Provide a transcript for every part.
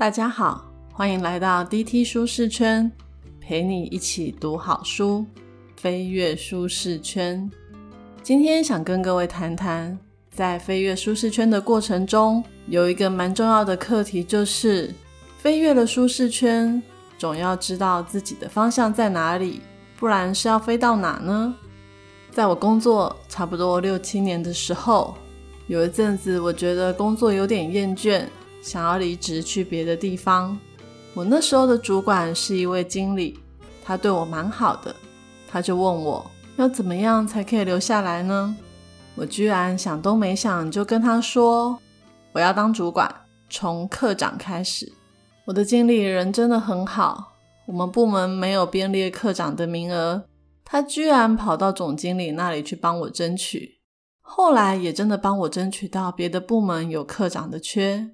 大家好，欢迎来到 DT 舒适圈，陪你一起读好书，飞跃舒适圈。今天想跟各位谈谈，在飞跃舒适圈的过程中，有一个蛮重要的课题，就是飞跃了舒适圈，总要知道自己的方向在哪里，不然是要飞到哪呢？在我工作差不多六七年的时候，有一阵子我觉得工作有点厌倦。想要离职去别的地方，我那时候的主管是一位经理，他对我蛮好的，他就问我要怎么样才可以留下来呢？我居然想都没想就跟他说我要当主管，从科长开始。我的经理人真的很好，我们部门没有编列科长的名额，他居然跑到总经理那里去帮我争取，后来也真的帮我争取到别的部门有科长的缺。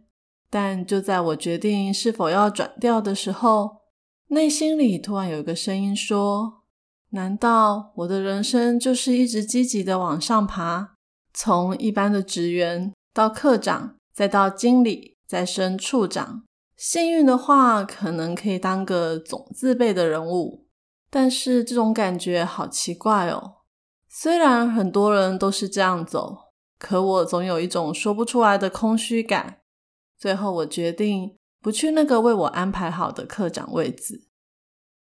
但就在我决定是否要转调的时候，内心里突然有一个声音说：“难道我的人生就是一直积极的往上爬，从一般的职员到科长，再到经理，再升处长？幸运的话，可能可以当个总字辈的人物。但是这种感觉好奇怪哦。虽然很多人都是这样走，可我总有一种说不出来的空虚感。”最后，我决定不去那个为我安排好的科长位置。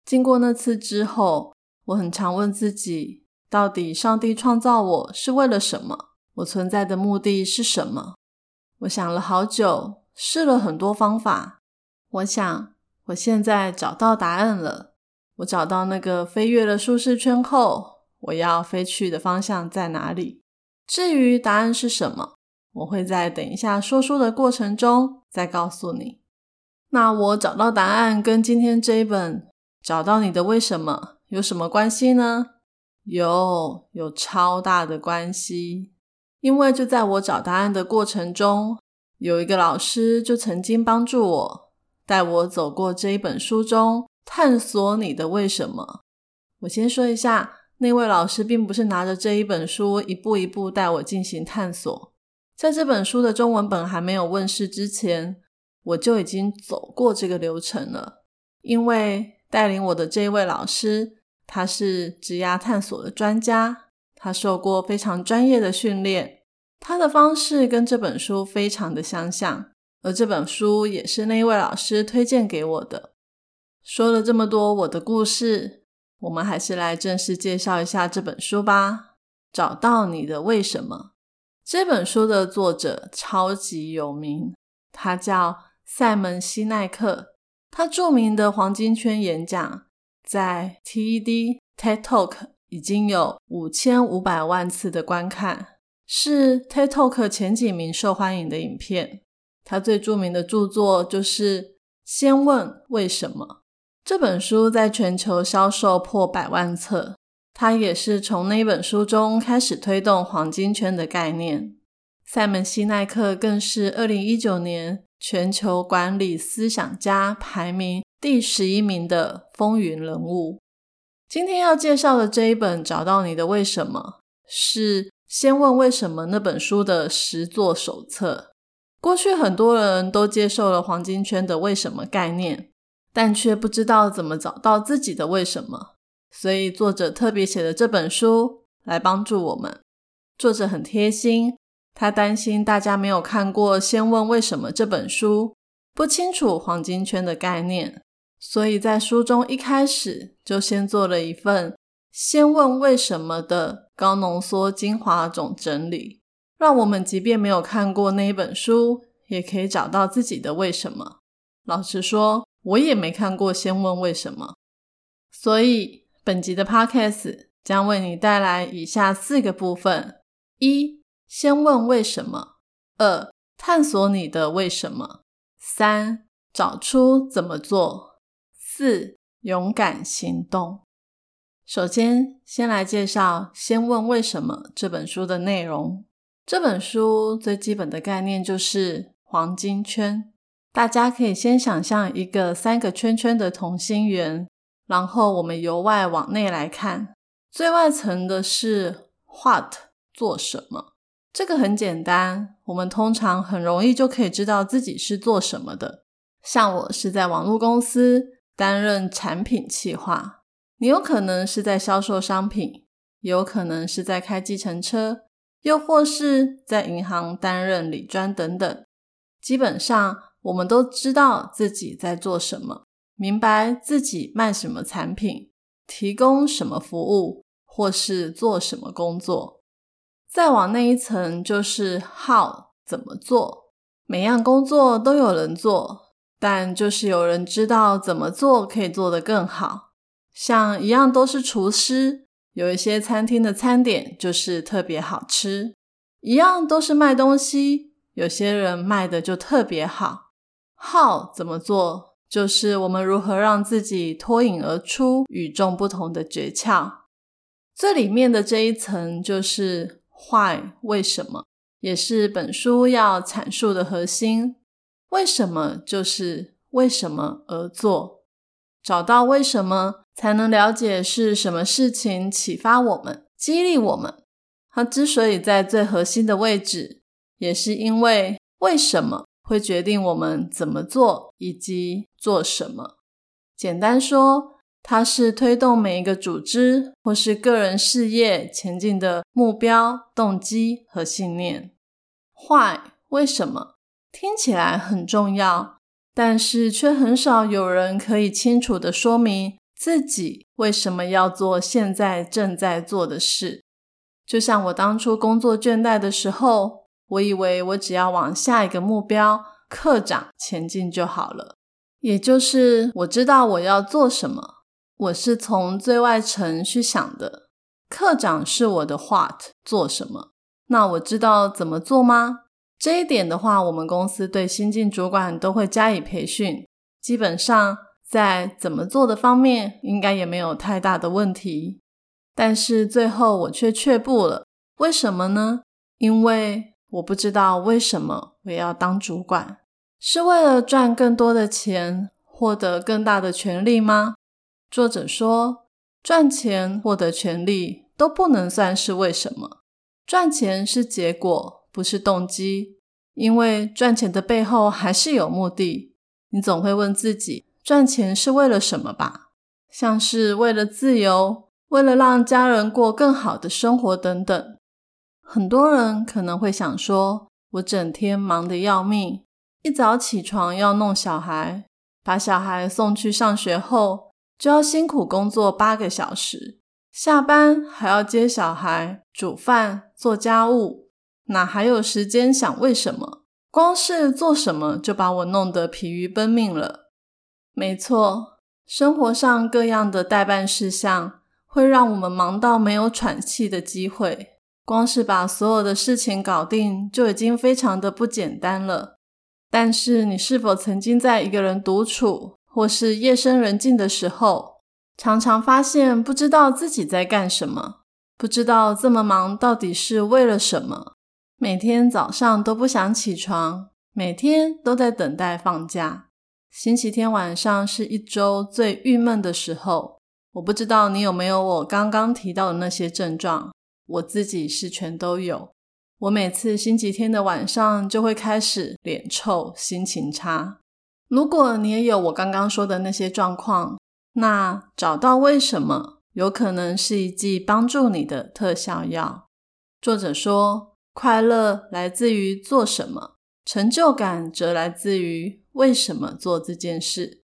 经过那次之后，我很常问自己：到底上帝创造我是为了什么？我存在的目的是什么？我想了好久，试了很多方法。我想，我现在找到答案了。我找到那个飞越了舒适圈后，我要飞去的方向在哪里？至于答案是什么？我会在等一下说书的过程中再告诉你。那我找到答案跟今天这一本找到你的为什么有什么关系呢？有，有超大的关系。因为就在我找答案的过程中，有一个老师就曾经帮助我，带我走过这一本书中探索你的为什么。我先说一下，那位老师并不是拿着这一本书一步一步带我进行探索。在这本书的中文本还没有问世之前，我就已经走过这个流程了。因为带领我的这一位老师，他是职涯探索的专家，他受过非常专业的训练，他的方式跟这本书非常的相像。而这本书也是那一位老师推荐给我的。说了这么多我的故事，我们还是来正式介绍一下这本书吧。找到你的为什么。这本书的作者超级有名，他叫塞门西奈克。他著名的黄金圈演讲在 TED TED Talk 已经有五千五百万次的观看，是 TED Talk 前几名受欢迎的影片。他最著名的著作就是《先问为什么》这本书，在全球销售破百万册。他也是从那本书中开始推动黄金圈的概念。塞门西奈克更是二零一九年全球管理思想家排名第十一名的风云人物。今天要介绍的这一本《找到你的为什么》，是《先问为什么》那本书的实作手册。过去很多人都接受了黄金圈的为什么概念，但却不知道怎么找到自己的为什么。所以作者特别写的这本书来帮助我们。作者很贴心，他担心大家没有看过《先问为什么》这本书，不清楚黄金圈的概念，所以在书中一开始就先做了一份《先问为什么》的高浓缩精华总整理，让我们即便没有看过那一本书，也可以找到自己的为什么。老实说，我也没看过《先问为什么》，所以。本集的 Podcast 将为你带来以下四个部分：一、先问为什么；二、探索你的为什么；三、找出怎么做；四、勇敢行动。首先，先来介绍《先问为什么》这本书的内容。这本书最基本的概念就是黄金圈。大家可以先想象一个三个圈圈的同心圆。然后我们由外往内来看，最外层的是 what 做什么，这个很简单，我们通常很容易就可以知道自己是做什么的。像我是在网络公司担任产品企划，你有可能是在销售商品，有可能是在开计程车，又或是在银行担任理专等等。基本上，我们都知道自己在做什么，明白自己卖什么产品，提供什么服务，或是做什么工作。再往那一层，就是 how 怎么做。每样工作都有人做，但就是有人知道怎么做可以做得更好。像一样都是厨师，有一些餐厅的餐点就是特别好吃；一样都是卖东西，有些人卖的就特别好。how 怎么做，就是我们如何让自己脱颖而出、与众不同的诀窍。最里面的这一层就是 why 为什么。也是本书要阐述的核心。为什么就是为什么而做？找到为什么，才能了解是什么事情启发我们、激励我们。它之所以在最核心的位置，也是因为为什么会决定我们怎么做以及做什么。简单说，它是推动每一个组织或是个人事业前进的目标、动机和信念。坏为什么听起来很重要，但是却很少有人可以清楚的说明自己为什么要做现在正在做的事。就像我当初工作倦怠的时候，我以为我只要往下一个目标课长前进就好了，也就是我知道我要做什么。我是从最外层去想的，课长是我的 what 做什么。那我知道怎么做吗？这一点的话，我们公司对新进主管都会加以培训。基本上在怎么做的方面，应该也没有太大的问题。但是最后我却却步了，为什么呢？因为我不知道为什么我要当主管，是为了赚更多的钱，获得更大的权利吗？作者说，赚钱、获得权利都不能算是为什么。赚钱是结果，不是动机，因为赚钱的背后还是有目的。你总会问自己，赚钱是为了什么吧？像是为了自由，为了让家人过更好的生活等等。很多人可能会想说，我整天忙得要命，一早起床要弄小孩，把小孩送去上学后，就要辛苦工作八个小时。下班还要接小孩、煮饭、做家务，哪还有时间想为什么？光是做什么就把我弄得疲于奔命了。没错，生活上各样的代办事项会让我们忙到没有喘气的机会。光是把所有的事情搞定就已经非常的不简单了。但是，你是否曾经在一个人独处或是夜深人静的时候？常常发现不知道自己在干什么，不知道这么忙到底是为了什么。每天早上都不想起床，每天都在等待放假。星期天晚上是一周最郁闷的时候。我不知道你有没有我刚刚提到的那些症状，我自己是全都有。我每次星期天的晚上就会开始脸臭、心情差。如果你也有我刚刚说的那些状况，那找到为什么有可能是一剂帮助你的特效药。作者说，快乐来自于做什么，成就感则来自于为什么做这件事。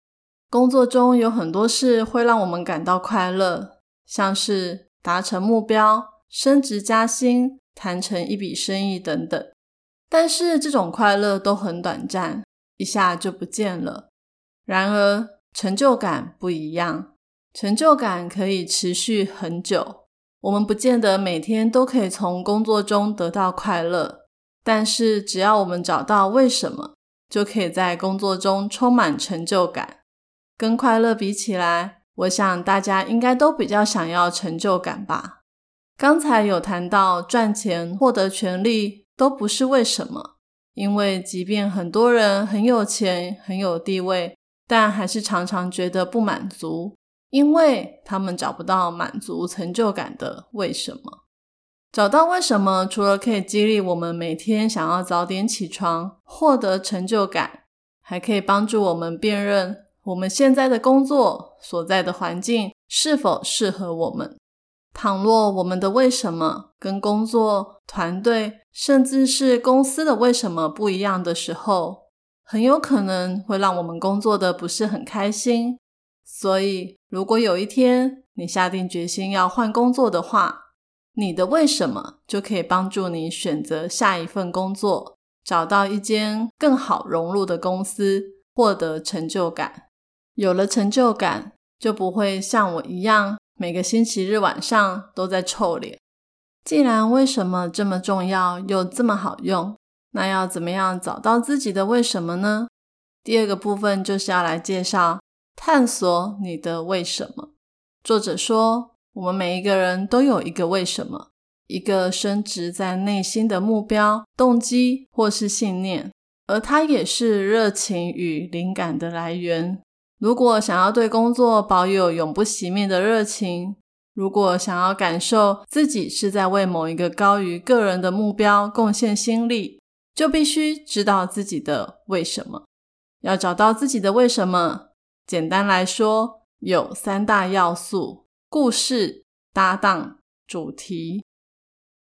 工作中有很多事会让我们感到快乐，像是达成目标、升职加薪、谈成一笔生意等等。但是这种快乐都很短暂，一下就不见了。然而，成就感不一样，成就感可以持续很久。我们不见得每天都可以从工作中得到快乐，但是只要我们找到为什么，就可以在工作中充满成就感。跟快乐比起来，我想大家应该都比较想要成就感吧。刚才有谈到赚钱、获得权利都不是为什么，因为即便很多人很有钱、很有地位。但还是常常觉得不满足，因为他们找不到满足成就感的为什么。找到为什么，除了可以激励我们每天想要早点起床，获得成就感，还可以帮助我们辨认我们现在的工作所在的环境是否适合我们。倘若我们的为什么跟工作团队甚至是公司的为什么不一样的时候，很有可能会让我们工作的不是很开心。所以，如果有一天你下定决心要换工作的话，你的为什么就可以帮助你选择下一份工作，找到一间更好融入的公司，获得成就感。有了成就感，就不会像我一样每个星期日晚上都在臭脸。既然为什么这么重要又这么好用，那要怎么样找到自己的为什么呢？第二个部分就是要来介绍探索你的为什么。作者说。我们每一个人都有一个为什么，一个升值在内心的目标、动机或是信念，而它也是热情与灵感的来源。如果想要对工作保有永不熄灭的热情，如果想要感受自己是在为某一个高于个人的目标贡献心力，就必须知道自己的为什么。要找到自己的为什么，简单来说，有三大要素。故事搭档主题，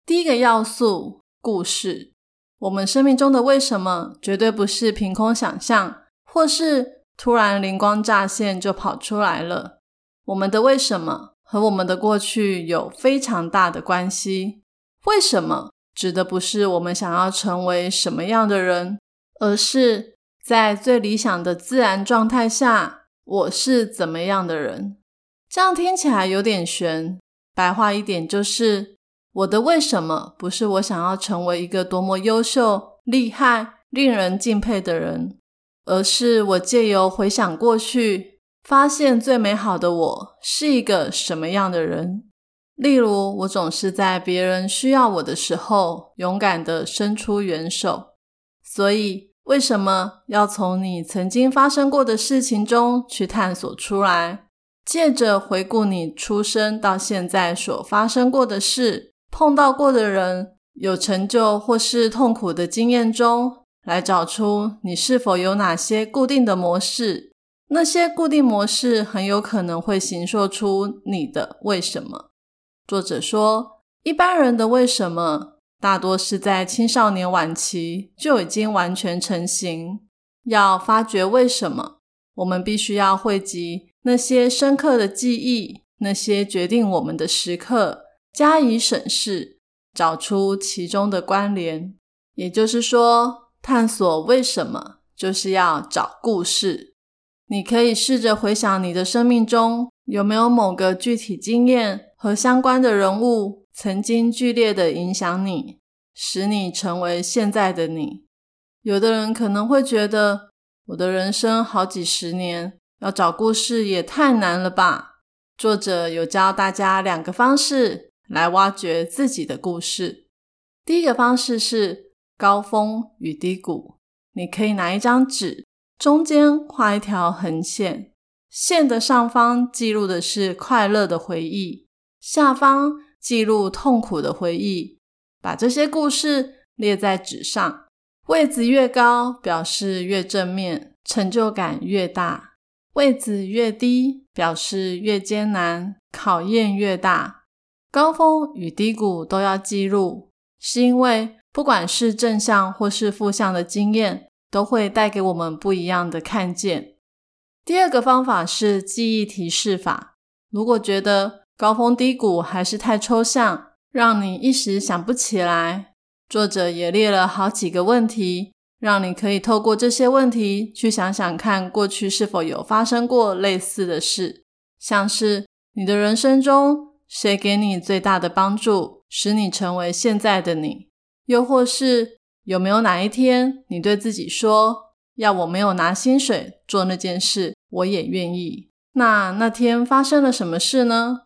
第一个要素故事。我们生命中的为什么，绝对不是凭空想象，或是突然灵光乍现就跑出来了。我们的为什么和我们的过去有非常大的关系。为什么指的不是我们想要成为什么样的人，而是在最理想的自然状态下，我是怎么样的人。这样听起来有点悬，白话一点就是，我的为什么不是我想要成为一个多么优秀、厉害、令人敬佩的人，而是我借由回想过去，发现最美好的我是一个什么样的人。例如，我总是在别人需要我的时候，勇敢的伸出援手。所以，为什么要从你曾经发生过的事情中去探索出来？借着回顾你出生到现在所发生过的事、碰到过的人、有成就或是痛苦的经验中，来找出你是否有哪些固定的模式。那些固定模式很有可能会形塑出你的为什么。作者说，一般人的为什么大多是在青少年晚期就已经完全成型。要发掘为什么，我们必须要汇集。那些深刻的记忆，那些决定我们的时刻，加以审视，找出其中的关联。也就是说，探索为什么，就是要找故事。你可以试着回想你的生命中有没有某个具体经验和相关的人物，曾经剧烈的影响你，使你成为现在的你。有的人可能会觉得，我的人生好几十年。要找故事也太难了吧？作者有教大家两个方式来挖掘自己的故事。第一个方式是高峰与低谷。你可以拿一张纸，中间画一条横线，线的上方记录的是快乐的回忆，下方记录痛苦的回忆。把这些故事列在纸上，位置越高，表示越正面，成就感越大。位置越低，表示越艰难，考验越大。高峰与低谷都要记录，是因为不管是正向或是负向的经验，都会带给我们不一样的看见。第二个方法是记忆提示法。如果觉得高峰低谷还是太抽象，让你一时想不起来，作者也列了好几个问题。让你可以透过这些问题去想想看，过去是否有发生过类似的事，像是你的人生中谁给你最大的帮助，使你成为现在的你？又或是有没有哪一天你对自己说，要我没有拿薪水做那件事，我也愿意？那那天发生了什么事呢？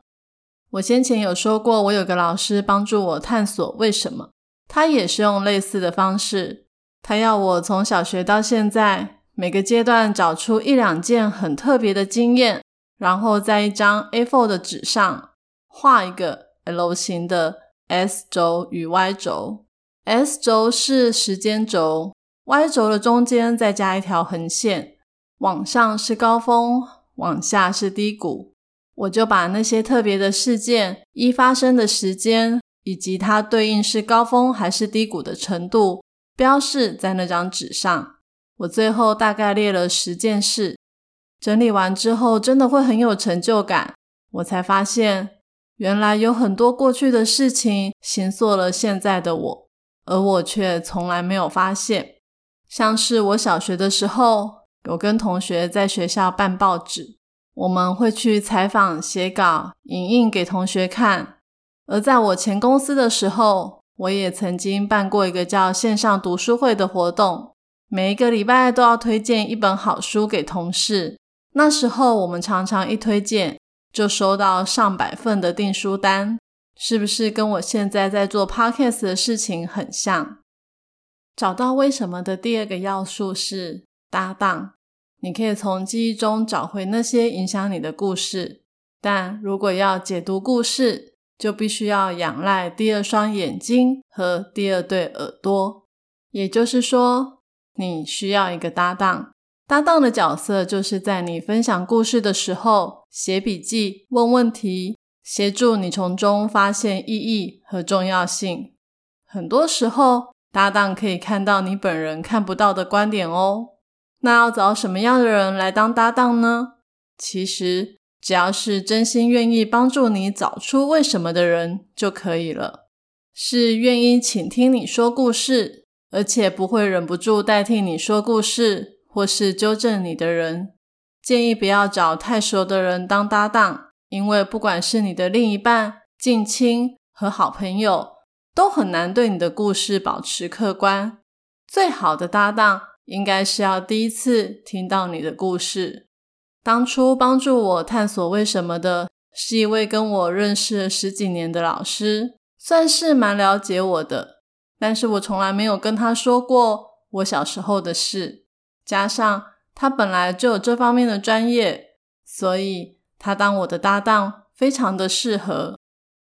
我先前有说过，我有个老师帮助我探索为什么，他也是用类似的方式。他要我从小学到现在每个阶段找出一两件很特别的经验，然后在一张 A4 的纸上画一个 L 型的 S 轴与 Y 轴。S 轴是时间轴，Y 轴的中间再加一条横线，往上是高峰，往下是低谷。我就把那些特别的事件一发生的时间，以及它对应是高峰还是低谷的程度，标示在那张纸上。我最后大概列了十件事，整理完之后，真的会很有成就感。我才发现，原来有很多过去的事情形塑了现在的我，而我却从来没有发现。像是我小学的时候，有跟同学在学校办报纸。我们会去采访、写稿、影印给同学看。而在我前公司的时候，我也曾经办过一个叫线上读书会的活动，每一个礼拜都要推荐一本好书给同事。那时候我们常常一推荐就收到上百份的订书单，是不是跟我现在在做 podcast 的事情很像？找到为什么的第二个要素是搭档。你可以从记忆中找回那些影响你的故事，但如果要解读故事，就必须要仰赖第二双眼睛和第二对耳朵。也就是说，你需要一个搭档。搭档的角色就是在你分享故事的时候写笔记、问问题，协助你从中发现意义和重要性。很多时候，搭档可以看到你本人看不到的观点哦。那要找什么样的人来当搭档呢？其实只要是真心愿意帮助你找出为什么的人就可以了。是愿意倾听你说故事，而且不会忍不住代替你说故事或是纠正你的人。建议不要找太熟的人当搭档，因为不管是你的另一半、近亲和好朋友，都很难对你的故事保持客观。最好的搭档。应该是要第一次听到你的故事。当初帮助我探索为什么的是一位跟我认识了十几年的老师，算是蛮了解我的。但是我从来没有跟他说过我小时候的事，加上他本来就有这方面的专业，所以他当我的搭档非常的适合。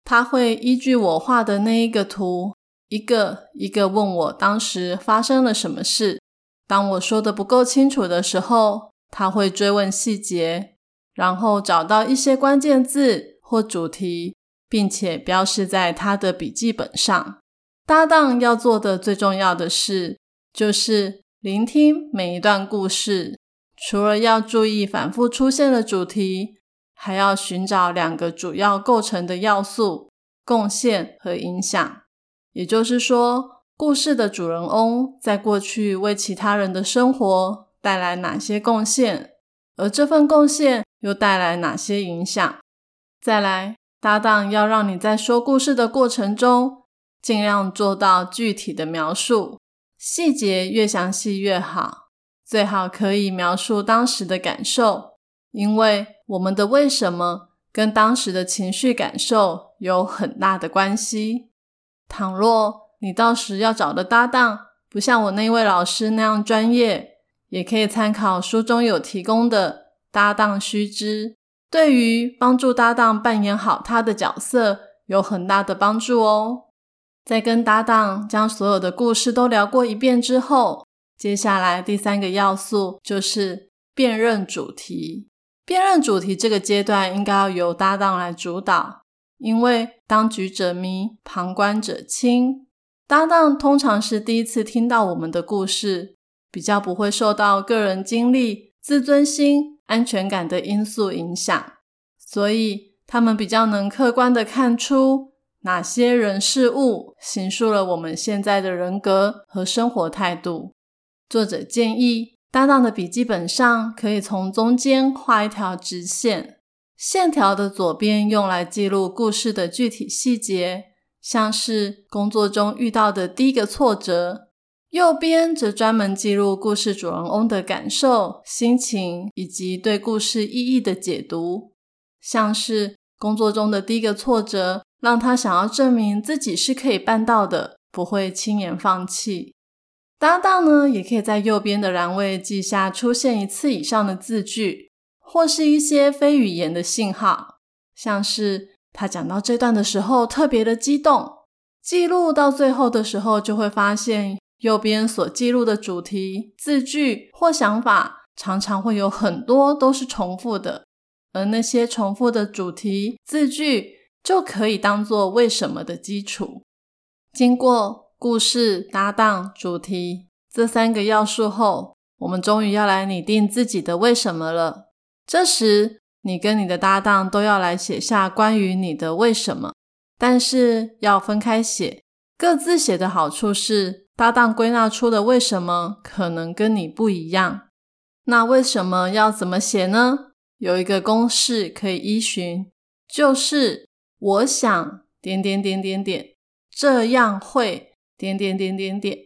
他会依据我画的那一个图，一个一个问我当时发生了什么事。当我说的不够清楚的时候，他会追问细节，然后找到一些关键字或主题，并且标示在他的笔记本上。搭档要做的最重要的事，就是聆听每一段故事。除了要注意反复出现的主题，还要寻找两个主要构成的要素：贡献和影响。也就是说。故事的主人翁在过去为其他人的生活带来哪些贡献，而这份贡献又带来哪些影响？再来，搭档要让你在说故事的过程中尽量做到具体的描述，细节越详细越好，最好可以描述当时的感受，因为我们的为什么跟当时的情绪感受有很大的关系。倘若你到时要找的搭档不像我那位老师那样专业，也可以参考书中有提供的搭档须知，对于帮助搭档扮演好他的角色有很大的帮助哦。在跟搭档将所有的故事都聊过一遍之后，接下来第三个要素就是辨认主题。辨认主题这个阶段应该要由搭档来主导，因为当局者迷，旁观者清。搭档通常是第一次听到我们的故事，比较不会受到个人经历、自尊心、安全感的因素影响，所以他们比较能客观的看出哪些人事物形塑了我们现在的人格和生活态度。作者建议，搭档的笔记本上可以从中间画一条直线，线条的左边用来记录故事的具体细节。像是工作中遇到的第一个挫折，右边则专门记录故事主人翁的感受、心情以及对故事意义的解读。像是工作中的第一个挫折，让他想要证明自己是可以办到的，不会轻言放弃。搭档呢，也可以在右边的栏位记下出现一次以上的字句，或是一些非语言的信号，像是。他讲到这段的时候特别的激动，记录到最后的时候就会发现右边所记录的主题、字句或想法，常常会有很多都是重复的，而那些重复的主题、字句就可以当做为什么的基础。经过故事、搭档、主题这三个要素后，我们终于要来拟定自己的为什么了。这时，你跟你的搭档都要来写下关于你的为什么，但是要分开写。各自写的好处是。搭档归纳出的为什么可能跟你不一样？那为什么要怎么写呢？有一个公式可以依循，就是我想点点点点点，这样会点点点点点。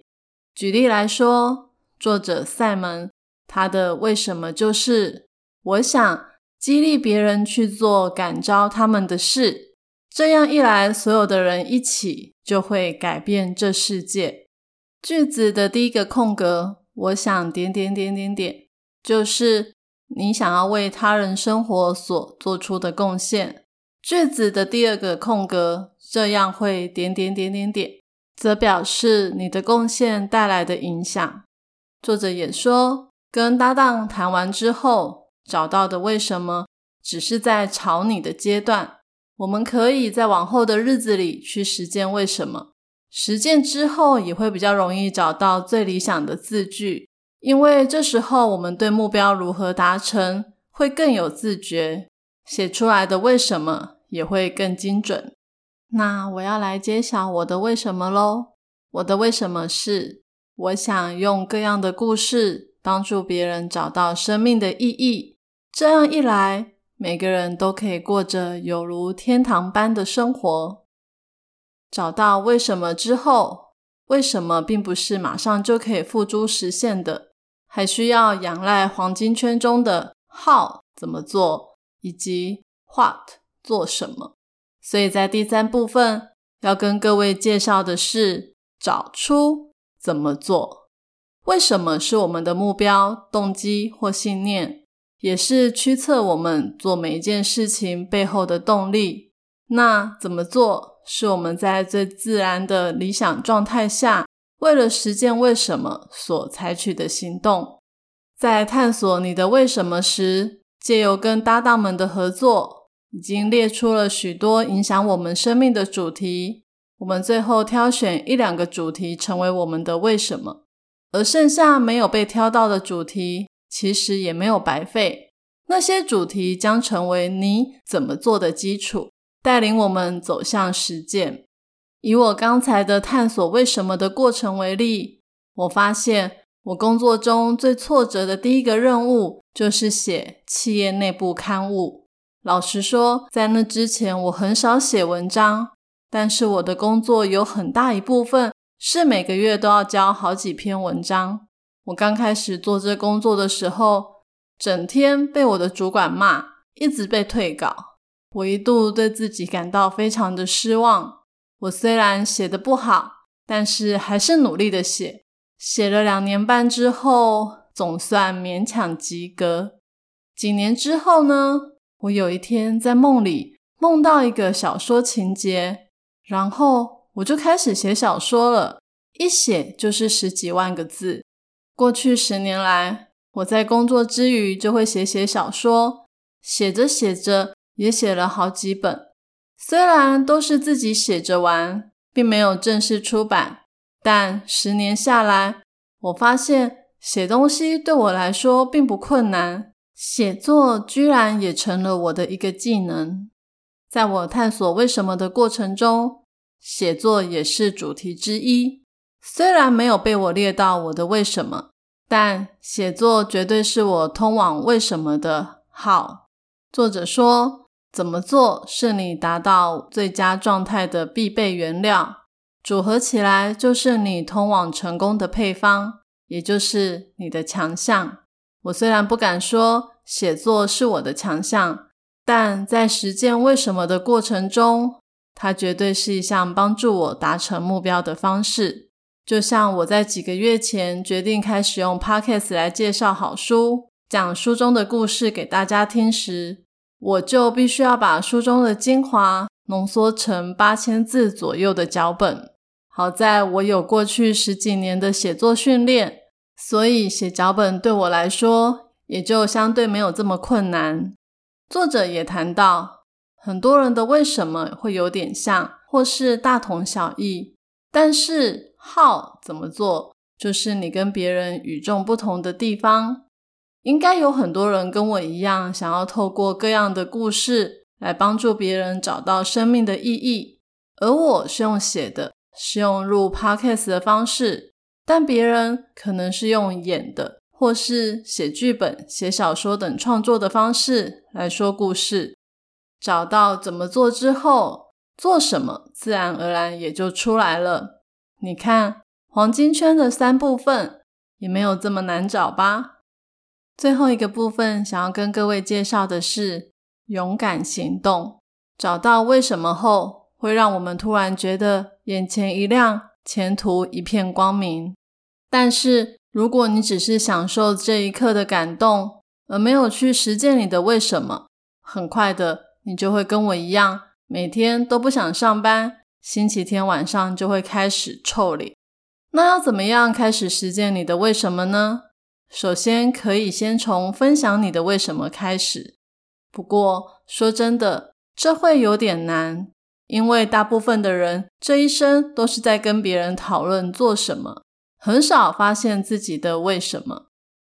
举例来说，作者塞门他的为什么就是我想激励别人去做感召他们的事，这样一来，所有的人一起就会改变这世界。句子的第一个空格，我想点点点点点，就是你想要为他人生活所做出的贡献。句子的第二个空格，这样会点点点点点，则表示你的贡献带来的影响。作者也说，跟搭档谈完之后，找到的为什么只是在吵你的阶段，我们可以在往后的日子里去实践为什么。实践之后，也会比较容易找到最理想的字句，因为这时候我们对目标如何达成会更有自觉，写出来的为什么也会更精准。那我要来揭晓我的为什么喽！我的为什么是，我想用各样的故事帮助别人找到生命的意义，这样一来，每个人都可以过着有如天堂般的生活。找到为什么之后，为什么并不是马上就可以付诸实现的，还需要仰赖黄金圈中的 how 怎么做，以及 what 做什么。所以在第三部分要跟各位介绍的是找出怎么做。为什么是我们的目标、动机或信念，也是驱策我们做每一件事情背后的动力。那怎么做？是我们在最自然的理想状态下，为了实践为什么所采取的行动。在探索你的为什么时，借由跟搭档们的合作，已经列出了许多影响我们生命的主题。我们最后挑选一两个主题成为我们的为什么，而剩下没有被挑到的主题，其实也没有白费。那些主题将成为你怎么做的基础。带领我们走向实践。以我刚才的探索为什么的过程为例，我发现我工作中最挫折的第一个任务就是写企业内部刊物。老实说，在那之前我很少写文章，但是我的工作有很大一部分是每个月都要交好几篇文章。我刚开始做这工作的时候，整天被我的主管骂，一直被退稿。我一度对自己感到非常的失望。我虽然写的不好，但是还是努力的写。写了两年半之后，总算勉强及格。几年之后呢？我有一天在梦里梦到一个小说情节，然后我就开始写小说了。一写就是十几万个字。过去十年来，我在工作之余就会写写小说，写着写着。也写了好几本，虽然都是自己写着玩，并没有正式出版，但十年下来，我发现写东西对我来说并不困难，写作居然也成了我的一个技能。在我探索为什么的过程中，写作也是主题之一。虽然没有被我列到我的为什么，但写作绝对是我通往为什么的好。作者说。怎么做是你达到最佳状态的必备原料，组合起来就是你通往成功的配方，也就是你的强项。我虽然不敢说写作是我的强项，但在实践为什么的过程中，它绝对是一项帮助我达成目标的方式。就像我在几个月前决定开始用 Podcast 来介绍好书，讲书中的故事给大家听时。我就必须要把书中的精华浓缩成八千字左右的脚本。好在我有过去十几年的写作训练，所以写脚本对我来说也就相对没有这么困难。作者也谈到，很多人的为什么会有点像，或是大同小异，但是 how 怎么做，就是你跟别人与众不同的地方。应该有很多人跟我一样，想要透过各样的故事来帮助别人找到生命的意义。而我是用写的，是用录 podcast 的方式，但别人可能是用演的，或是写剧本、写小说等创作的方式来说故事。找到怎么做之后，做什么自然而然也就出来了。你看，黄金圈的三部分也没有这么难找吧？最后一个部分，想要跟各位介绍的是勇敢行动。找到为什么后，会让我们突然觉得眼前一亮，前途一片光明。但是，如果你只是享受这一刻的感动，而没有去实践你的为什么，很快的，你就会跟我一样，每天都不想上班，星期天晚上就会开始臭脸。那要怎么样开始实践你的为什么呢？首先，可以先从分享你的为什么开始。不过，说真的，这会有点难，因为大部分的人这一生都是在跟别人讨论做什么，很少发现自己的为什么。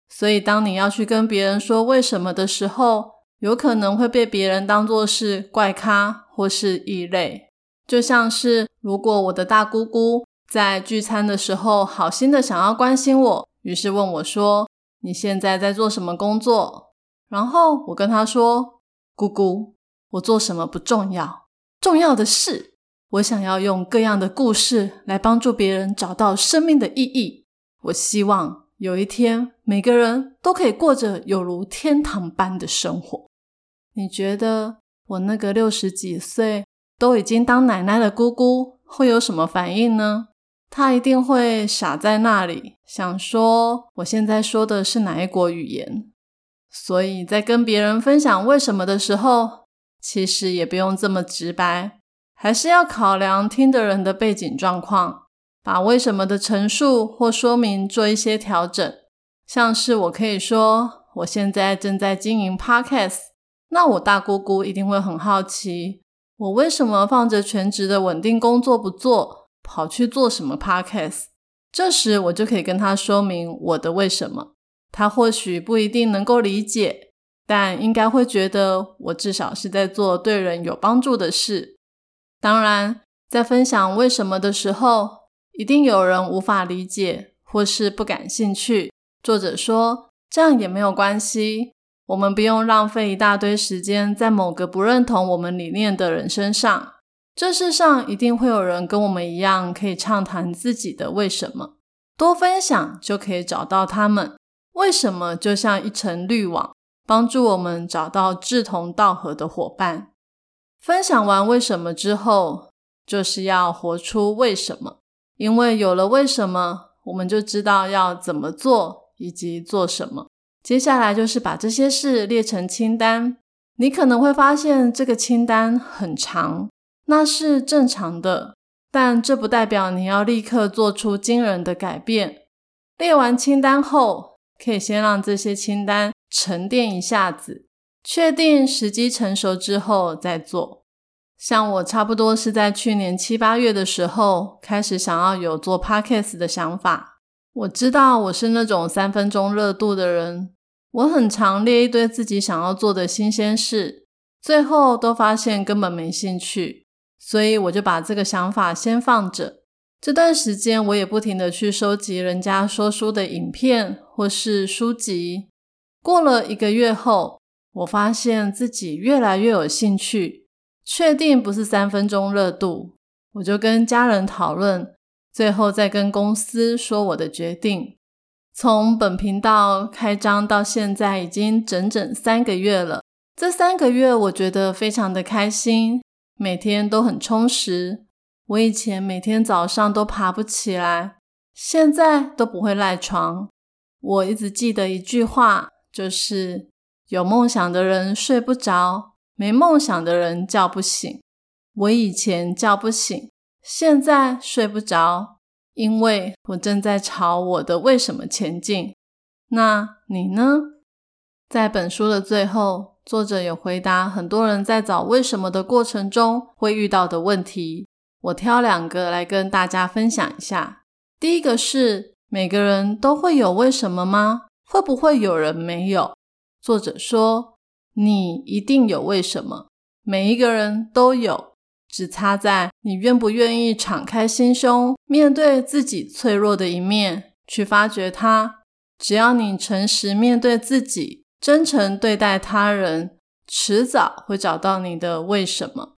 所以，当你要去跟别人说为什么的时候，有可能会被别人当作是怪咖或是异类。就像是，如果我的大姑姑在聚餐的时候，好心的想要关心我，于是问我说。你现在在做什么工作？然后我跟她说：“姑姑，我做什么不重要，重要的是我想要用各样的故事来帮助别人找到生命的意义。我希望有一天每个人都可以过着有如天堂般的生活。”你觉得我那个六十几岁都已经当奶奶的姑姑会有什么反应呢？她一定会傻在那里，想说我现在说的是哪一国语言。所以在跟别人分享为什么的时候，其实也不用这么直白，还是要考量听的人的背景状况，把为什么的陈述或说明做一些调整。像是我可以说，我现在正在经营 Podcast，那我大姑姑一定会很好奇，我为什么放着全职的稳定工作不做。跑去做什么 podcast？这时我就可以跟他说明我的为什么。他或许不一定能够理解，但应该会觉得我至少是在做对人有帮助的事。当然，在分享为什么的时候，一定有人无法理解或是不感兴趣。作者说，这样也没有关系，我们不用浪费一大堆时间在某个不认同我们理念的人身上。这世上一定会有人跟我们一样，可以畅谈自己的为什么，多分享就可以找到他们。为什么就像一层滤网，帮助我们找到志同道合的伙伴。分享完为什么之后，就是要活出为什么，因为有了为什么，我们就知道要怎么做以及做什么。接下来就是把这些事列成清单。你可能会发现这个清单很长。那是正常的，但这不代表你要立刻做出惊人的改变。列完清单后，可以先让这些清单沉淀一下子，确定时机成熟之后再做。像我差不多是在去年七八月的时候开始想要有做 podcast 的想法。我知道我是那种三分钟热度的人，我很常列一堆自己想要做的新鲜事，最后都发现根本没兴趣。所以我就把这个想法先放着。这段时间我也不停的去收集人家说书的影片或是书籍。过了一个月后，我发现自己越来越有兴趣，确定不是三分钟热度，我就跟家人讨论，最后再跟公司说我的决定。从本频道开张到现在已经整整三个月了。这三个月我觉得非常的开心。每天都很充实。我以前每天早上都爬不起来，现在都不会赖床。我一直记得一句话，就是有梦想的人睡不着，没梦想的人叫不醒。我以前叫不醒，现在睡不着，因为我正在朝我的为什么前进。那你呢？在本书的最后，作者有回答很多人在找为什么的过程中会遇到的问题。我挑两个来跟大家分享一下。第一个是每个人都会有为什么吗？会不会有人没有？作者说，你一定有为什么，每一个人都有，只差在你愿不愿意敞开心胸，面对自己脆弱的一面，去发掘它。只要你诚实面对自己，真诚对待他人，迟早会找到你的为什么。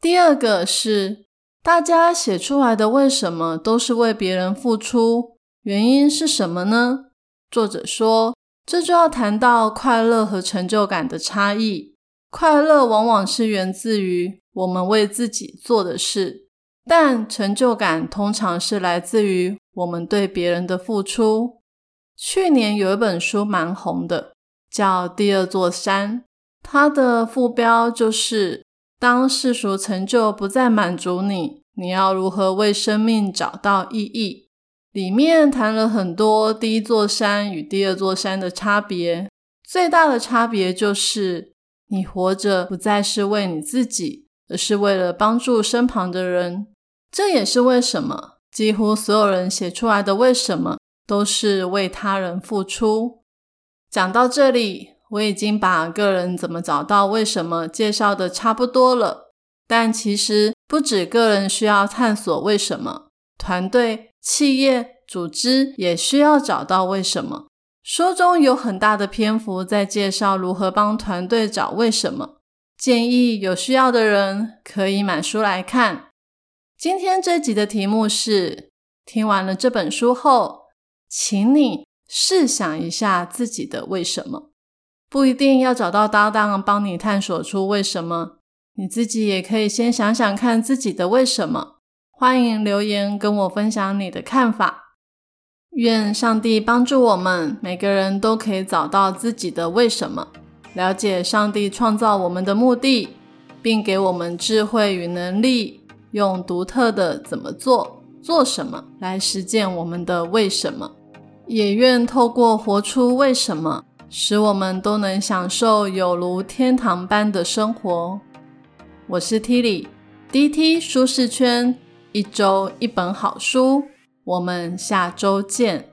第二个是。大家写出来的为什么都是为别人付出？原因是什么呢？作者说，这就要谈到快乐和成就感的差异。快乐往往是源自于我们为自己做的事，但成就感通常是来自于我们对别人的付出。去年有一本书蛮红的，叫《第二座山》，它的副标就是。当世俗成就不再满足你，你要如何为生命找到意义？里面谈了很多第一座山与第二座山的差别。最大的差别就是，你活着不再是为你自己，而是为了帮助身旁的人。这也是为什么几乎所有人写出来的为什么都是为他人付出。讲到这里。我已经把个人怎么找到为什么介绍的差不多了，但其实不止个人需要探索为什么，团队、企业、组织也需要找到为什么。书中有很大的篇幅在介绍如何帮团队找为什么，建议有需要的人可以买书来看。今天这集的题目是：听完了这本书后，请你试想一下自己的为什么。不一定要找到搭档帮你探索出为什么，你自己也可以先想想看自己的为什么。欢迎留言跟我分享你的看法。愿上帝帮助我们，每个人都可以找到自己的为什么，了解上帝创造我们的目的，并给我们智慧与能力，用独特的怎么做、做什么来实践我们的为什么。也愿透过活出为什么。使我们都能享受有如天堂般的生活。我是 Tilly，DT 舒适圈，一周一本好书，我们下周见。